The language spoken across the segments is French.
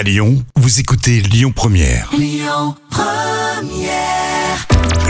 À Lyon, vous écoutez Lyon Première.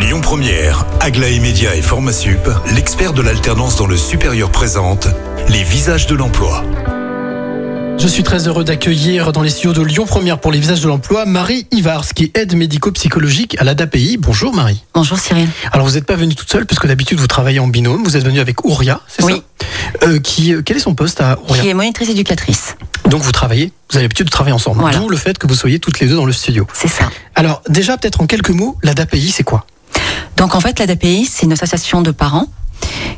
Lyon Première, Aglaé Média et Formasup, l'expert de l'alternance dans le supérieur présente les visages de l'emploi. Je suis très heureux d'accueillir dans les studios de Lyon Première pour les visages de l'emploi Marie Ivars, qui est aide médico-psychologique à l'ADAPI. Bonjour Marie. Bonjour Cyril. Alors vous n'êtes pas venue toute seule, puisque d'habitude vous travaillez en binôme. Vous êtes venue avec Ouria, c'est Oui. ça? Euh, qui, euh, Quel est son poste à Ouria? Qui est monitrice éducatrice. Donc vous travaillez, vous avez l'habitude de travailler ensemble. Voilà. D'où le fait que vous soyez toutes les deux dans le studio. C'est ça. Alors déjà, peut-être en quelques mots, l'ADAPI, c'est quoi? Donc en fait, l'ADAPI, c'est une association de parents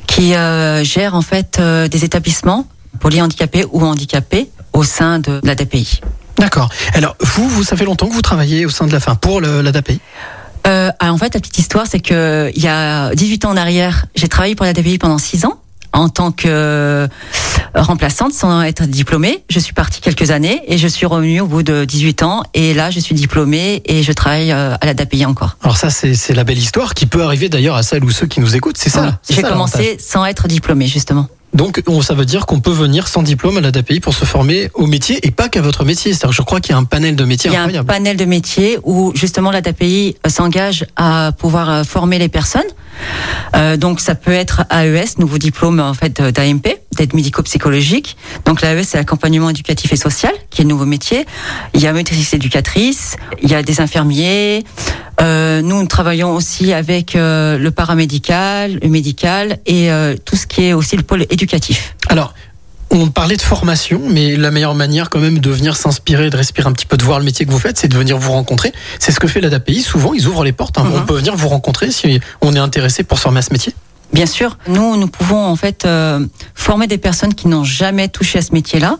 qui euh, gère en fait euh, des établissements polyhandicapés ou handicapés au sein de l'ADAPI. D'accord. Alors vous, vous, ça fait longtemps que vous travaillez au sein de la fin pour le- l'ADAPI Euh, ah, en fait, la petite histoire, c'est que il y a 18 ans en arrière, j'ai travaillé pour l'ADAPI pendant 6 ans en tant que remplaçante sans être diplômée. Je suis partie quelques années et je suis revenue au bout de 18 ans et là, je suis diplômée et je travaille euh, à l'ADAPI encore. Alors ça, c'est la belle histoire qui peut arriver d'ailleurs à celles ou ceux qui nous écoutent. C'est ça. J'ai commencé sans être diplômée, justement. Donc, on- ça veut dire qu'on peut venir sans diplôme à l'ADAPI pour se former au métier et pas qu'à votre métier. C'est-à-dire, que je crois qu'il y a un panel de métiers Il y a un panel de métiers où justement l'ADAPI s'engage à pouvoir euh, former les personnes. Euh, donc ça peut être AES, nouveau diplôme en fait d'AMP, d'aide médico-psychologique. Donc l'AES c'est l'accompagnement éducatif et social, qui est le nouveau métier. Il y a maîtrise éducatrice, il y a des infirmiers. Euh, nous, nous travaillons aussi avec euh, le paramédical, le médical et euh, tout ce qui est aussi le pôle éducatif. Alors, on parlait de formation, mais la meilleure manière quand même de venir s'inspirer, de respirer un petit peu, de voir le métier que vous faites, c'est de venir vous rencontrer. C'est ce que fait l'ADAPI. Souvent, ils ouvrent les portes. hein. Mhm. On peut venir vous rencontrer si on est intéressé pour se former à ce métier. Bien sûr, nous, nous pouvons en fait euh, former des personnes qui n'ont jamais touché à ce métier-là,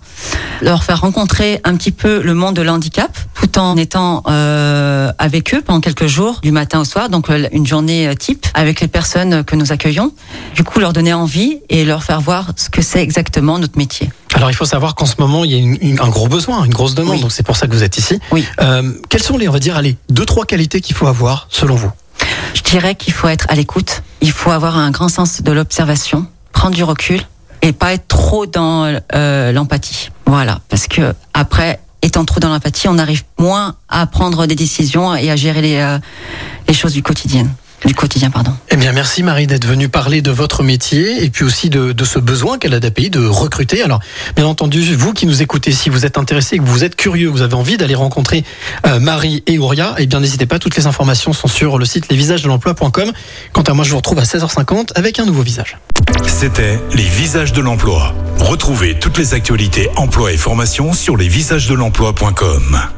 leur faire rencontrer un petit peu le monde de l'handicap, tout en étant euh, avec eux pendant quelques jours, du matin au soir, donc euh, une journée euh, type avec les personnes que nous accueillons. Du coup, leur donner envie et leur faire voir ce que c'est exactement notre métier. Alors, il faut savoir qu'en ce moment, il y a une- une- un gros besoin, une grosse demande. Oui. Donc, c'est pour ça que vous êtes ici. Oui. Euh, quelles sont les, on va dire, allez, deux, trois qualités qu'il faut avoir, selon vous? Je dirais qu'il faut être à l'écoute, il faut avoir un grand sens de l'observation, prendre du recul et pas être trop dans euh, l'empathie. Voilà, parce que après, étant trop dans l'empathie, on arrive moins à prendre des décisions et à gérer les, euh, les choses du quotidien. Du quotidien, pardon. Eh bien, merci Marie d'être venue parler de votre métier et puis aussi de, de ce besoin qu'a l'ADAPI de recruter. Alors, bien entendu, vous qui nous écoutez, si vous êtes intéressé, que vous êtes curieux, vous avez envie d'aller rencontrer euh, Marie et Ouria, eh bien, n'hésitez pas. Toutes les informations sont sur le site lesvisagesdelemploi.com. Quant à moi, je vous retrouve à 16h50 avec un nouveau visage. C'était les visages de l'emploi. Retrouvez toutes les actualités emploi et formation sur lesvisagesdelemploi.com.